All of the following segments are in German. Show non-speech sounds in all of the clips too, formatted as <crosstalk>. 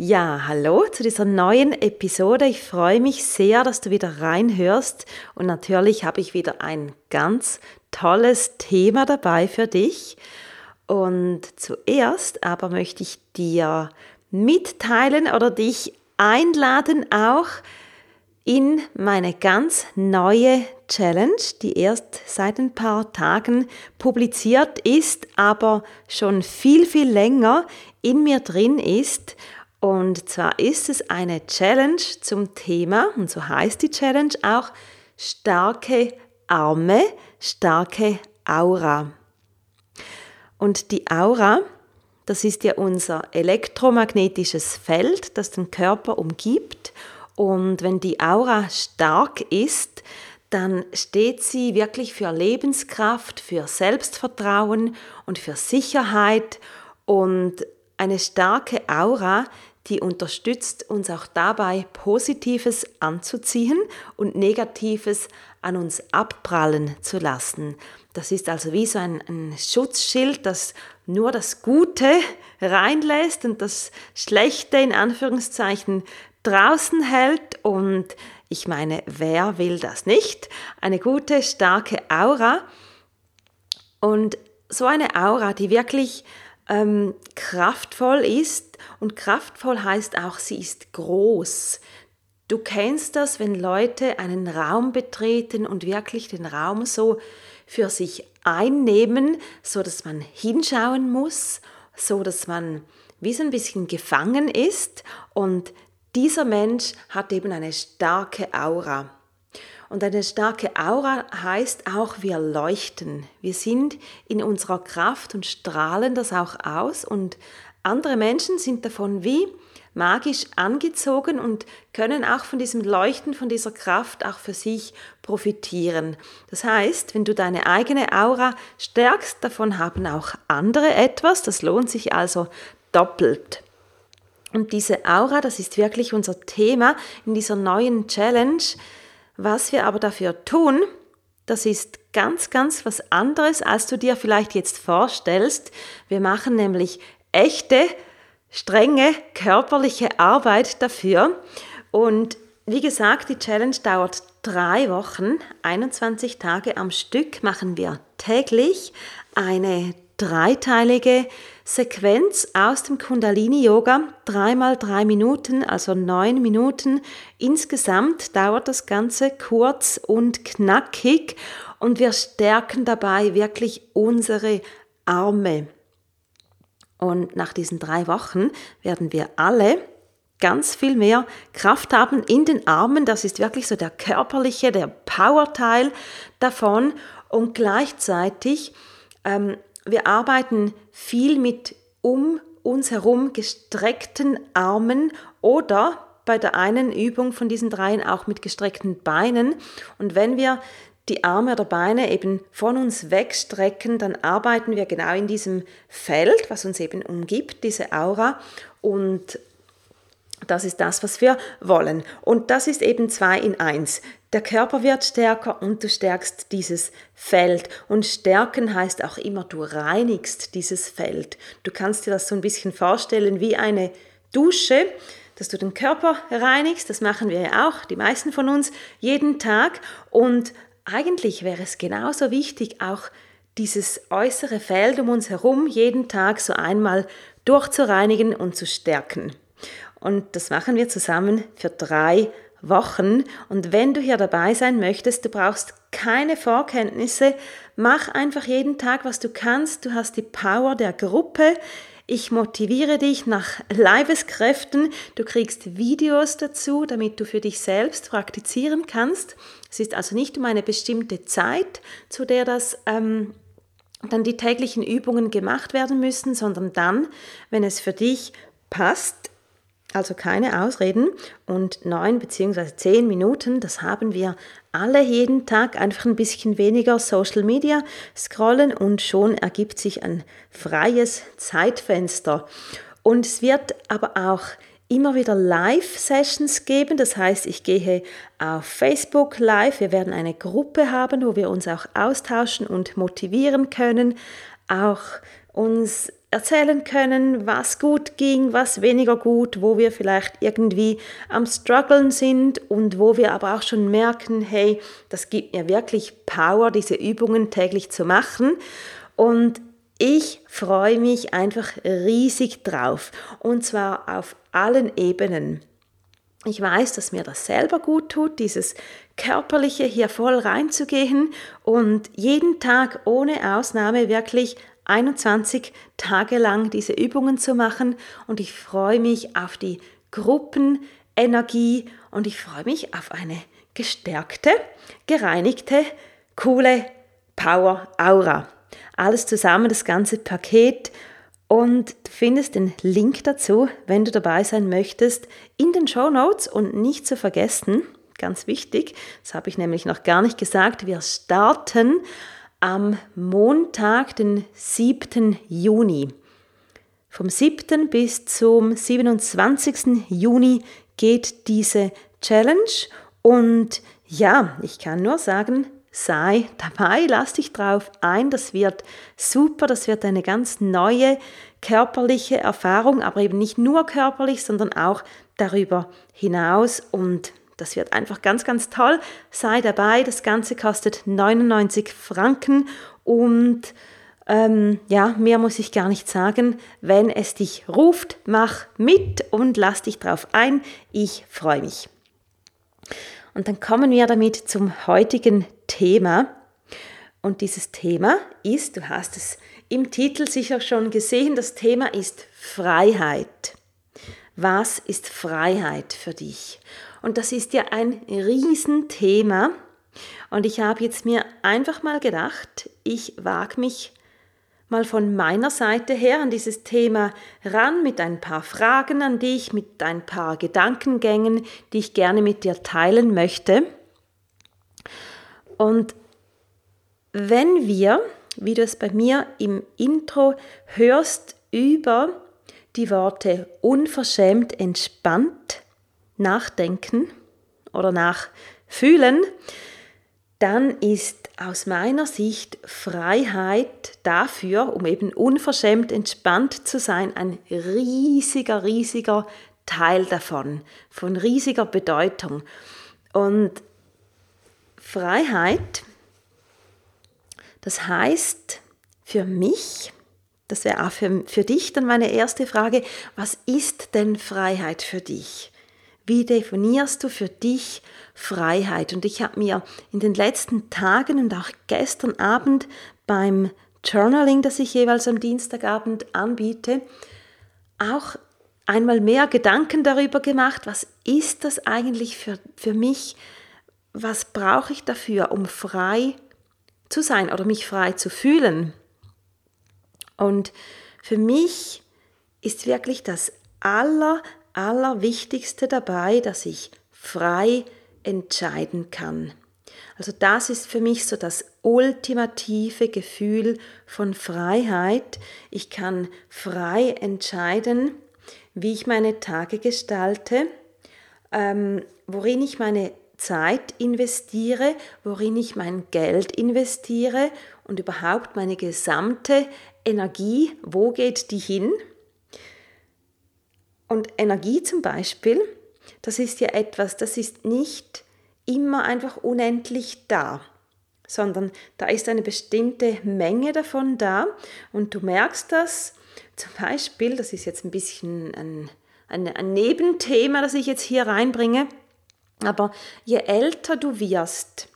Ja, hallo zu dieser neuen Episode. Ich freue mich sehr, dass du wieder reinhörst und natürlich habe ich wieder ein ganz tolles Thema dabei für dich. Und zuerst aber möchte ich dir mitteilen oder dich einladen auch in meine ganz neue Challenge, die erst seit ein paar Tagen publiziert ist, aber schon viel, viel länger in mir drin ist und zwar ist es eine Challenge zum Thema, und so heißt die Challenge auch, starke Arme, starke Aura. Und die Aura, das ist ja unser elektromagnetisches Feld, das den Körper umgibt. Und wenn die Aura stark ist, dann steht sie wirklich für Lebenskraft, für Selbstvertrauen und für Sicherheit. Und eine starke Aura, die unterstützt uns auch dabei, Positives anzuziehen und Negatives an uns abprallen zu lassen. Das ist also wie so ein, ein Schutzschild, das nur das Gute reinlässt und das Schlechte in Anführungszeichen draußen hält. Und ich meine, wer will das nicht? Eine gute, starke Aura. Und so eine Aura, die wirklich ähm, kraftvoll ist. Und kraftvoll heißt auch, sie ist groß. Du kennst das, wenn Leute einen Raum betreten und wirklich den Raum so für sich einnehmen, so dass man hinschauen muss, so dass man wie so ein bisschen gefangen ist und dieser Mensch hat eben eine starke Aura. Und eine starke Aura heißt auch, wir leuchten. Wir sind in unserer Kraft und strahlen das auch aus. Und andere Menschen sind davon wie magisch angezogen und können auch von diesem Leuchten, von dieser Kraft auch für sich profitieren. Das heißt, wenn du deine eigene Aura stärkst, davon haben auch andere etwas. Das lohnt sich also doppelt. Und diese Aura, das ist wirklich unser Thema in dieser neuen Challenge. Was wir aber dafür tun, das ist ganz, ganz was anderes, als du dir vielleicht jetzt vorstellst. Wir machen nämlich echte, strenge körperliche Arbeit dafür. Und wie gesagt, die Challenge dauert drei Wochen, 21 Tage am Stück machen wir täglich eine dreiteilige Sequenz aus dem Kundalini-Yoga, dreimal drei Minuten, also neun Minuten. Insgesamt dauert das Ganze kurz und knackig und wir stärken dabei wirklich unsere Arme. Und nach diesen drei Wochen werden wir alle ganz viel mehr Kraft haben in den Armen. Das ist wirklich so der körperliche, der Power-Teil davon. Und gleichzeitig ähm, wir arbeiten viel mit um uns herum gestreckten Armen oder bei der einen Übung von diesen dreien auch mit gestreckten Beinen. Und wenn wir die Arme oder Beine eben von uns wegstrecken, dann arbeiten wir genau in diesem Feld, was uns eben umgibt, diese Aura. Und das ist das, was wir wollen. Und das ist eben zwei in eins. Der Körper wird stärker und du stärkst dieses Feld. Und stärken heißt auch immer, du reinigst dieses Feld. Du kannst dir das so ein bisschen vorstellen wie eine Dusche, dass du den Körper reinigst. Das machen wir ja auch, die meisten von uns, jeden Tag. Und eigentlich wäre es genauso wichtig, auch dieses äußere Feld um uns herum jeden Tag so einmal durchzureinigen und zu stärken. Und das machen wir zusammen für drei Wochen. Und wenn du hier dabei sein möchtest, du brauchst keine Vorkenntnisse, mach einfach jeden Tag, was du kannst. Du hast die Power der Gruppe. Ich motiviere dich nach Leibeskräften. Du kriegst Videos dazu, damit du für dich selbst praktizieren kannst. Es ist also nicht um eine bestimmte Zeit, zu der das ähm, dann die täglichen Übungen gemacht werden müssen, sondern dann, wenn es für dich passt, also keine Ausreden. Und neun bzw. zehn Minuten, das haben wir alle jeden Tag einfach ein bisschen weniger Social Media scrollen und schon ergibt sich ein freies Zeitfenster. Und es wird aber auch immer wieder Live-Sessions geben. Das heißt, ich gehe auf Facebook live. Wir werden eine Gruppe haben, wo wir uns auch austauschen und motivieren können, auch uns erzählen können, was gut ging, was weniger gut, wo wir vielleicht irgendwie am struggeln sind und wo wir aber auch schon merken, hey, das gibt mir wirklich Power, diese Übungen täglich zu machen. Und ich freue mich einfach riesig drauf und zwar auf allen Ebenen. Ich weiß, dass mir das selber gut tut, dieses körperliche hier voll reinzugehen und jeden Tag ohne Ausnahme wirklich 21 Tage lang diese Übungen zu machen und ich freue mich auf die Gruppenenergie und ich freue mich auf eine gestärkte, gereinigte, coole Power Aura. Alles zusammen, das ganze Paket. Und du findest den Link dazu, wenn du dabei sein möchtest, in den Show Notes und nicht zu vergessen, ganz wichtig, das habe ich nämlich noch gar nicht gesagt, wir starten am Montag, den 7. Juni. Vom 7. bis zum 27. Juni geht diese Challenge und ja, ich kann nur sagen, sei dabei, lass dich drauf ein, das wird super, das wird eine ganz neue körperliche Erfahrung, aber eben nicht nur körperlich, sondern auch darüber hinaus und das wird einfach ganz, ganz toll. Sei dabei, das Ganze kostet 99 Franken und ähm, ja, mehr muss ich gar nicht sagen. Wenn es dich ruft, mach mit und lass dich drauf ein. Ich freue mich. Und dann kommen wir damit zum heutigen Thema. Und dieses Thema ist, du hast es im Titel sicher schon gesehen, das Thema ist Freiheit. Was ist Freiheit für dich? Und das ist ja ein Riesenthema. Und ich habe jetzt mir einfach mal gedacht, ich wage mich mal von meiner Seite her an dieses Thema ran mit ein paar Fragen an dich, mit ein paar Gedankengängen, die ich gerne mit dir teilen möchte. Und wenn wir, wie du es bei mir im Intro hörst, über die Worte unverschämt entspannt nachdenken oder nachfühlen, dann ist aus meiner Sicht Freiheit dafür, um eben unverschämt entspannt zu sein, ein riesiger, riesiger Teil davon, von riesiger Bedeutung. Und Freiheit, das heißt für mich, das wäre auch für, für dich dann meine erste Frage, was ist denn Freiheit für dich? Wie definierst du für dich Freiheit? Und ich habe mir in den letzten Tagen und auch gestern Abend beim Journaling, das ich jeweils am Dienstagabend anbiete, auch einmal mehr Gedanken darüber gemacht, was ist das eigentlich für, für mich, was brauche ich dafür, um frei zu sein oder mich frei zu fühlen. Und für mich ist wirklich das aller, allerwichtigste dabei, dass ich frei entscheiden kann. Also das ist für mich so das ultimative Gefühl von Freiheit. Ich kann frei entscheiden, wie ich meine Tage gestalte, ähm, worin ich meine Zeit investiere, worin ich mein Geld investiere und überhaupt meine gesamte Energie, wo geht die hin? Und Energie zum Beispiel, das ist ja etwas, das ist nicht immer einfach unendlich da, sondern da ist eine bestimmte Menge davon da. Und du merkst das zum Beispiel, das ist jetzt ein bisschen ein, ein, ein Nebenthema, das ich jetzt hier reinbringe, aber je älter du wirst,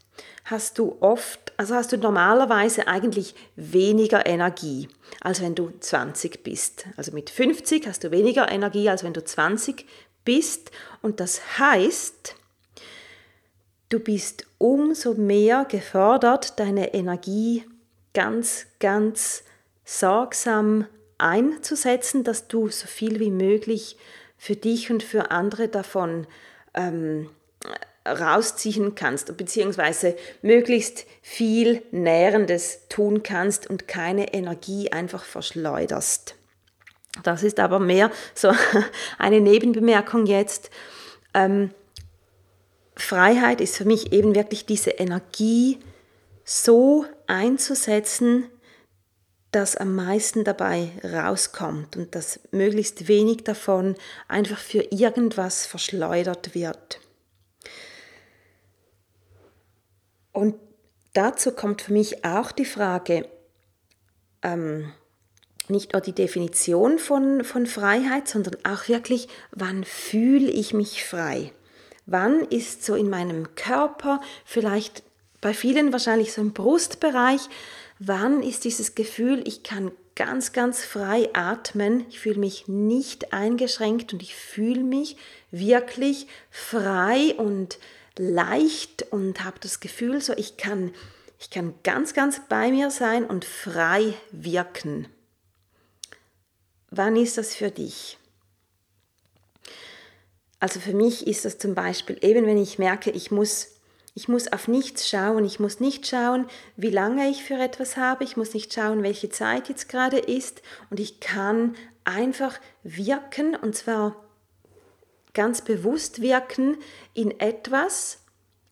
hast du oft, also hast du normalerweise eigentlich weniger Energie, als wenn du 20 bist. Also mit 50 hast du weniger Energie, als wenn du 20 bist. Und das heißt, du bist umso mehr gefordert, deine Energie ganz, ganz sorgsam einzusetzen, dass du so viel wie möglich für dich und für andere davon ähm, rausziehen kannst, beziehungsweise möglichst viel Nährendes tun kannst und keine Energie einfach verschleuderst. Das ist aber mehr so <laughs> eine Nebenbemerkung jetzt. Ähm, Freiheit ist für mich eben wirklich diese Energie so einzusetzen, dass am meisten dabei rauskommt und dass möglichst wenig davon einfach für irgendwas verschleudert wird. Und dazu kommt für mich auch die Frage, ähm, nicht nur die Definition von, von Freiheit, sondern auch wirklich, wann fühle ich mich frei? Wann ist so in meinem Körper, vielleicht bei vielen wahrscheinlich so im Brustbereich, wann ist dieses Gefühl, ich kann ganz, ganz frei atmen, ich fühle mich nicht eingeschränkt und ich fühle mich wirklich frei und leicht und habe das Gefühl, so ich kann, ich kann ganz, ganz bei mir sein und frei wirken. Wann ist das für dich? Also für mich ist das zum Beispiel eben, wenn ich merke, ich muss, ich muss auf nichts schauen, ich muss nicht schauen, wie lange ich für etwas habe, ich muss nicht schauen, welche Zeit jetzt gerade ist und ich kann einfach wirken und zwar ganz bewusst wirken in etwas,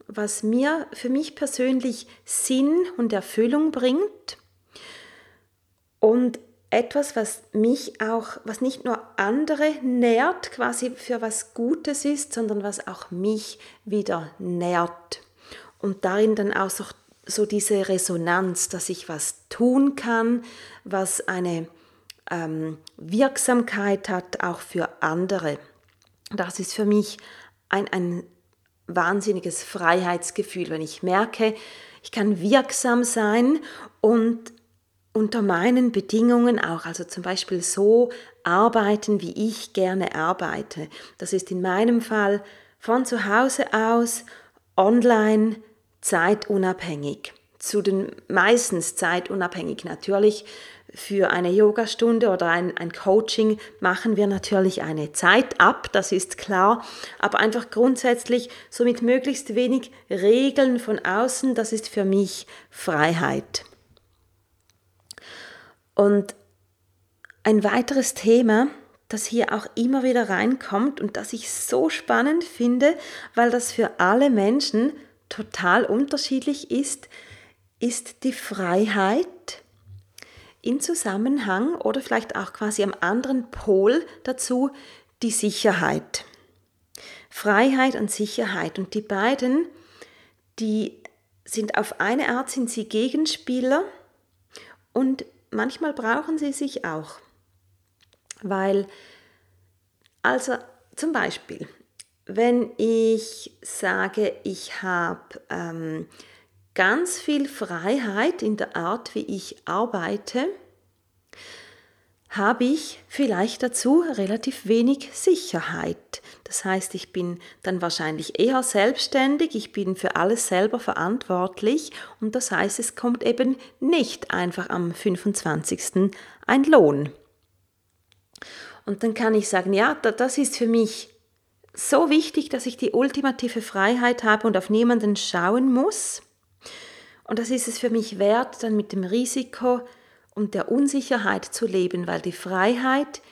was mir für mich persönlich Sinn und Erfüllung bringt und etwas, was mich auch, was nicht nur andere nährt, quasi für was Gutes ist, sondern was auch mich wieder nährt. Und darin dann auch so, so diese Resonanz, dass ich was tun kann, was eine ähm, Wirksamkeit hat, auch für andere. Das ist für mich ein, ein wahnsinniges Freiheitsgefühl, wenn ich merke, ich kann wirksam sein und unter meinen Bedingungen auch, also zum Beispiel so arbeiten, wie ich gerne arbeite. Das ist in meinem Fall von zu Hause aus, online, zeitunabhängig. Zu den meistens zeitunabhängig natürlich. Für eine Yogastunde oder ein, ein Coaching machen wir natürlich eine Zeit ab, das ist klar, aber einfach grundsätzlich so mit möglichst wenig Regeln von außen, das ist für mich Freiheit. Und ein weiteres Thema, das hier auch immer wieder reinkommt und das ich so spannend finde, weil das für alle Menschen total unterschiedlich ist, ist die Freiheit in Zusammenhang oder vielleicht auch quasi am anderen Pol dazu die Sicherheit. Freiheit und Sicherheit und die beiden, die sind auf eine Art sind sie Gegenspieler und manchmal brauchen sie sich auch. Weil, also zum Beispiel, wenn ich sage, ich habe ähm, ganz viel Freiheit in der Art, wie ich arbeite, habe ich vielleicht dazu relativ wenig Sicherheit. Das heißt, ich bin dann wahrscheinlich eher selbstständig, ich bin für alles selber verantwortlich und das heißt, es kommt eben nicht einfach am 25. ein Lohn. Und dann kann ich sagen, ja, das ist für mich so wichtig, dass ich die ultimative Freiheit habe und auf niemanden schauen muss. Und das ist es für mich wert, dann mit dem Risiko, und der Unsicherheit zu leben, weil die Freiheit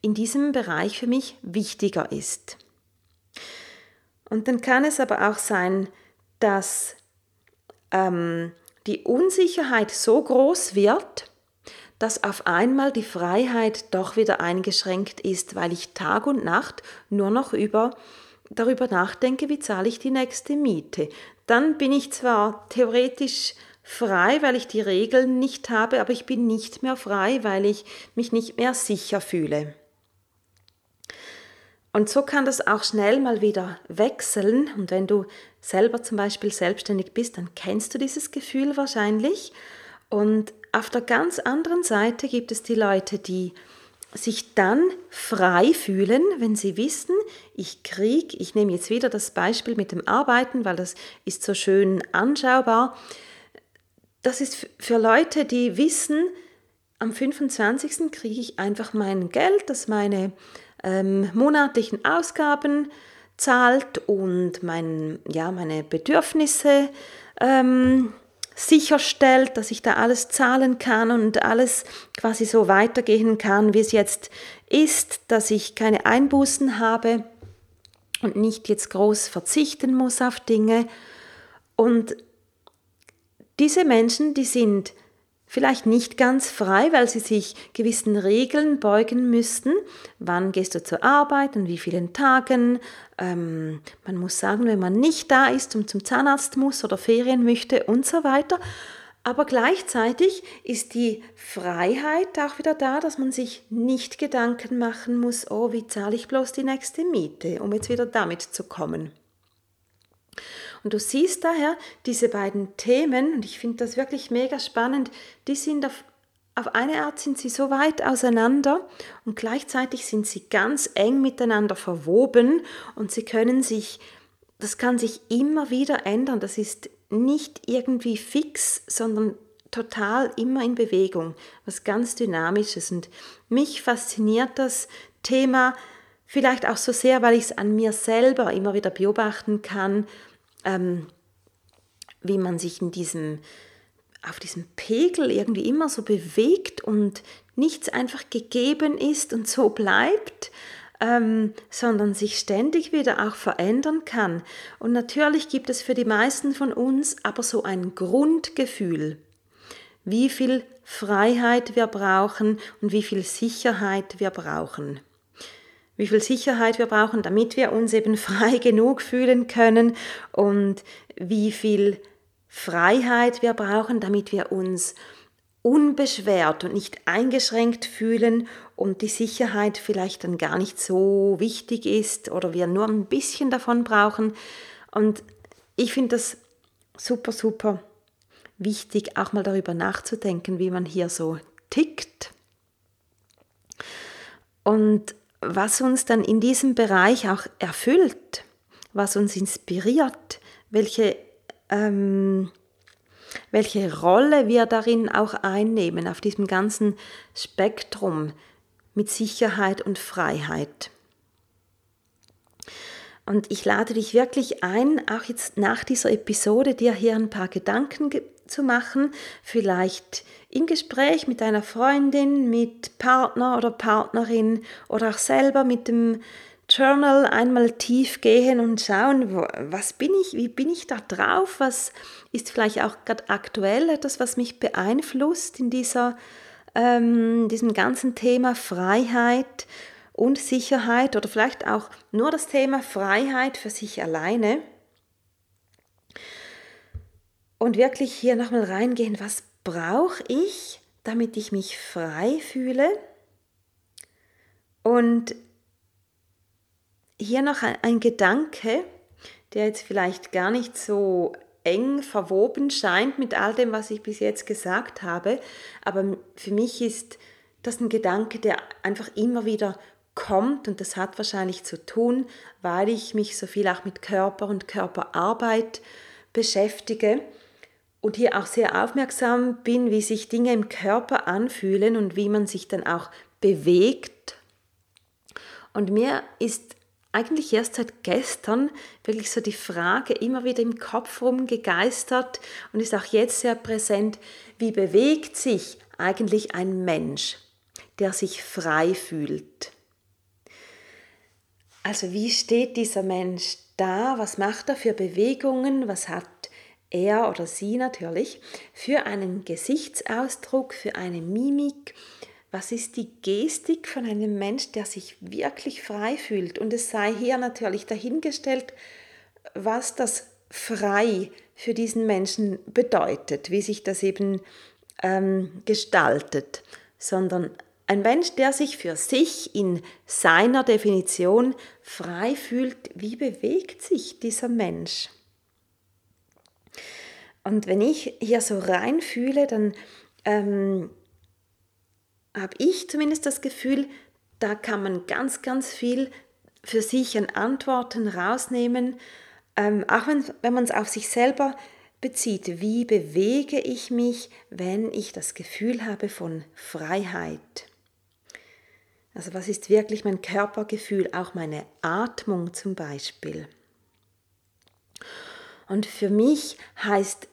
in diesem Bereich für mich wichtiger ist. Und dann kann es aber auch sein, dass ähm, die Unsicherheit so groß wird, dass auf einmal die Freiheit doch wieder eingeschränkt ist, weil ich Tag und Nacht nur noch über, darüber nachdenke, wie zahle ich die nächste Miete. Dann bin ich zwar theoretisch frei, weil ich die Regeln nicht habe, aber ich bin nicht mehr frei, weil ich mich nicht mehr sicher fühle. Und so kann das auch schnell mal wieder wechseln. Und wenn du selber zum Beispiel selbstständig bist, dann kennst du dieses Gefühl wahrscheinlich. Und auf der ganz anderen Seite gibt es die Leute, die sich dann frei fühlen, wenn sie wissen, ich kriege, ich nehme jetzt wieder das Beispiel mit dem Arbeiten, weil das ist so schön anschaubar, das ist für Leute, die wissen, am 25. kriege ich einfach mein Geld, das meine ähm, monatlichen Ausgaben zahlt und mein, ja, meine Bedürfnisse ähm, sicherstellt, dass ich da alles zahlen kann und alles quasi so weitergehen kann, wie es jetzt ist, dass ich keine Einbußen habe und nicht jetzt groß verzichten muss auf Dinge. Und diese Menschen, die sind vielleicht nicht ganz frei, weil sie sich gewissen Regeln beugen müssten. Wann gehst du zur Arbeit, an wie vielen Tagen? Ähm, man muss sagen, wenn man nicht da ist und zum Zahnarzt muss oder Ferien möchte und so weiter. Aber gleichzeitig ist die Freiheit auch wieder da, dass man sich nicht Gedanken machen muss, oh, wie zahle ich bloß die nächste Miete, um jetzt wieder damit zu kommen. Und du siehst daher diese beiden Themen, und ich finde das wirklich mega spannend, die sind auf, auf eine Art sind sie so weit auseinander und gleichzeitig sind sie ganz eng miteinander verwoben und sie können sich, das kann sich immer wieder ändern. Das ist nicht irgendwie fix, sondern total immer in Bewegung, was ganz Dynamisches. Und mich fasziniert das Thema vielleicht auch so sehr, weil ich es an mir selber immer wieder beobachten kann ähm, wie man sich in diesem, auf diesem Pegel irgendwie immer so bewegt und nichts einfach gegeben ist und so bleibt, ähm, sondern sich ständig wieder auch verändern kann. Und natürlich gibt es für die meisten von uns aber so ein Grundgefühl, wie viel Freiheit wir brauchen und wie viel Sicherheit wir brauchen wie viel Sicherheit wir brauchen, damit wir uns eben <laughs> frei genug fühlen können und wie viel Freiheit wir brauchen, damit wir uns unbeschwert und nicht eingeschränkt fühlen und die Sicherheit vielleicht dann gar nicht so wichtig ist oder wir nur ein bisschen davon brauchen. Und ich finde das super, super wichtig, auch mal darüber nachzudenken, wie man hier so tickt. Und was uns dann in diesem Bereich auch erfüllt, was uns inspiriert, welche, ähm, welche Rolle wir darin auch einnehmen, auf diesem ganzen Spektrum mit Sicherheit und Freiheit. Und ich lade dich wirklich ein, auch jetzt nach dieser Episode dir hier ein paar Gedanken zu machen, vielleicht im Gespräch mit deiner Freundin, mit Partner oder Partnerin oder auch selber mit dem Journal einmal tief gehen und schauen, was bin ich, wie bin ich da drauf, was ist vielleicht auch gerade aktuell etwas, was mich beeinflusst in dieser, ähm, diesem ganzen Thema Freiheit und Sicherheit oder vielleicht auch nur das Thema Freiheit für sich alleine? Und wirklich hier nochmal reingehen, was brauche ich, damit ich mich frei fühle? Und hier noch ein, Gedanke, der jetzt vielleicht gar nicht so eng verwoben scheint mit all dem, was ich bis jetzt gesagt habe, aber für mich ist das ein Gedanke, der einfach immer wieder kommt und das hat wahrscheinlich zu tun, weil ich mich so viel auch mit Körper und Körperarbeit beschäftige und hier auch sehr aufmerksam bin, wie sich Dinge im Körper anfühlen und wie man sich dann auch bewegt. Und mir ist eigentlich erst seit gestern wirklich so die Frage immer wieder im Kopf rumgegeistert und ist auch jetzt sehr präsent, wie bewegt sich eigentlich ein Mensch, der sich frei fühlt? Also wie steht dieser Mensch da? Was macht er für Bewegungen? Was hat er oder sie natürlich, für einen Gesichtsausdruck, für eine Mimik. Was ist die Gestik von einem Mensch, der sich wirklich frei fühlt? Und es sei hier natürlich dahingestellt, was das frei für diesen Menschen bedeutet, wie sich das eben ähm, gestaltet, sondern ein Mensch, der sich für sich in seiner Definition frei fühlt, wie bewegt sich dieser Mensch? Und wenn ich hier so reinfühle, dann ähm, habe ich zumindest das Gefühl, da kann man ganz, ganz viel für sich an Antworten rausnehmen, ähm, auch wenn, wenn man es auf sich selber bezieht. Wie bewege ich mich, wenn ich das Gefühl habe von Freiheit? Also was ist wirklich mein Körpergefühl, auch meine Atmung zum Beispiel. Und für mich heißt,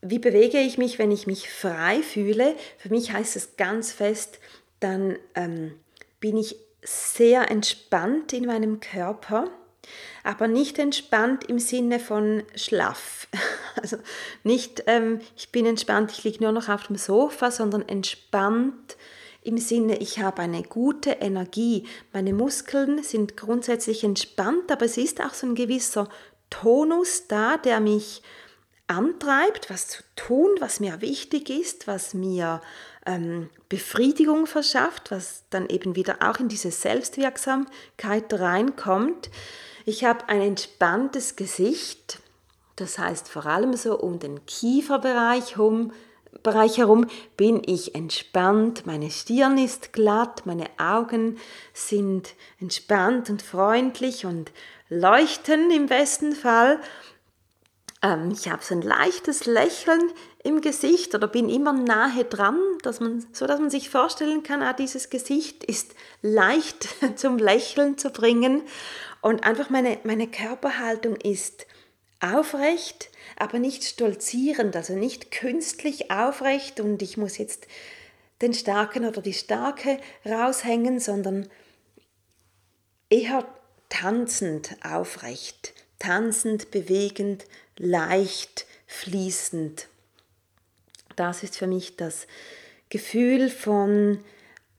wie bewege ich mich, wenn ich mich frei fühle? Für mich heißt es ganz fest, dann ähm, bin ich sehr entspannt in meinem Körper, aber nicht entspannt im Sinne von schlaff. <laughs> Also nicht, ähm, ich bin entspannt, ich liege nur noch auf dem Sofa, sondern entspannt im Sinne, ich habe eine gute Energie. Meine Muskeln sind grundsätzlich entspannt, aber es ist auch so ein gewisser Tonus da, der mich antreibt, was zu tun, was mir wichtig ist, was mir ähm, Befriedigung verschafft, was dann eben wieder auch in diese Selbstwirksamkeit reinkommt. Ich habe ein entspanntes Gesicht, das heißt vor allem so um den Kieferbereich herum, Bereich herum bin ich entspannt, meine Stirn ist glatt, meine Augen sind entspannt und freundlich und leuchten im besten Fall. Ähm, ich habe so ein leichtes Lächeln im Gesicht oder bin immer nahe dran, dass man, so dass man sich vorstellen kann, ah, dieses Gesicht ist leicht <laughs> zum Lächeln zu bringen. Und einfach meine, meine Körperhaltung ist aufrecht, aber nicht stolzierend, also nicht künstlich aufrecht und ich muss jetzt den Starken oder die Starke raushängen, sondern eher tanzend aufrecht, tanzend, bewegend, leicht, fließend. Das ist für mich das Gefühl von,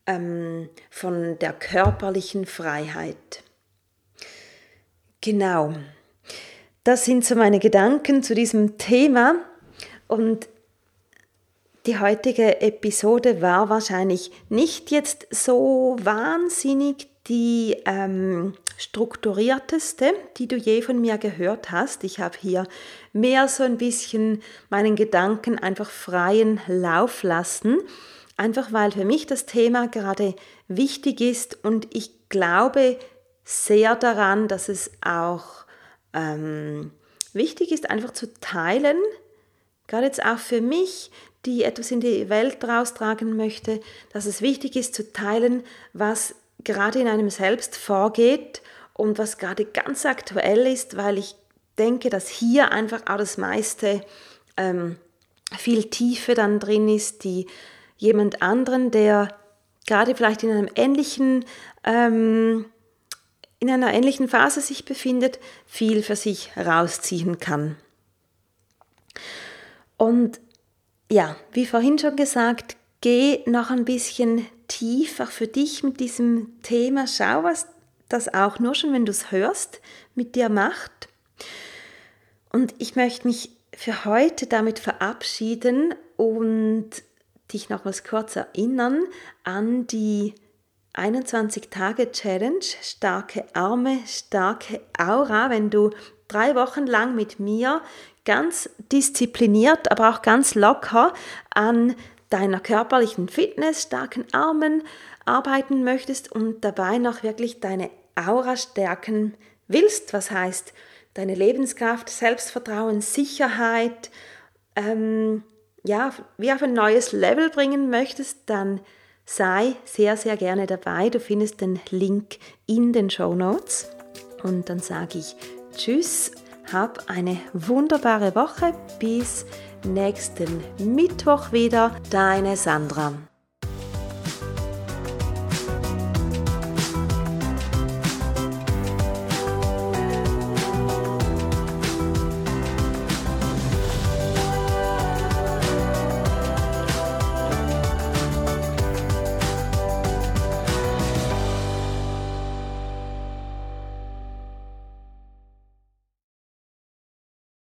ähm, von der körperlichen Freiheit. Genau. Das sind so meine Gedanken zu diesem Thema und die heutige Episode war wahrscheinlich nicht jetzt so wahnsinnig die ähm, strukturierteste, die du je von mir gehört hast. Ich habe hier mehr so ein bisschen meinen Gedanken einfach freien Lauf lassen, einfach weil für mich das Thema gerade wichtig ist und ich glaube sehr daran, dass es auch ähm, wichtig ist, einfach zu teilen, gerade jetzt auch für mich, die etwas in die Welt raustragen möchte, dass es wichtig ist zu teilen, was gerade in einem selbst vorgeht und was gerade ganz aktuell ist, weil ich denke, dass hier einfach auch das meiste ähm, viel Tiefe dann drin ist, die jemand anderen, der gerade vielleicht in einem ähnlichen ähm, in einer ähnlichen Phase sich befindet, viel für sich rausziehen kann. Und ja, wie vorhin schon gesagt, geh noch ein bisschen tiefer für dich mit diesem Thema. Schau, was das auch nur schon, wenn du es hörst, mit dir macht. Und ich möchte mich für heute damit verabschieden und dich nochmals kurz erinnern an die 21-Tage-Challenge, starke Arme, starke Aura, wenn du drei Wochen lang mit mir ganz diszipliniert, aber auch ganz locker an deiner körperlichen Fitness, starken Armen arbeiten möchtest und dabei noch wirklich deine Aura stärken willst, was heißt deine Lebenskraft, Selbstvertrauen, Sicherheit, ähm, ja, wie auf ein neues Level bringen möchtest, dann sei sehr, sehr gerne dabei. Du findest den Link in den Show Notes. Und dann sage ich Tschüss, hab eine wunderbare Woche. Bis nächsten Mittwoch wieder. Deine Sandra.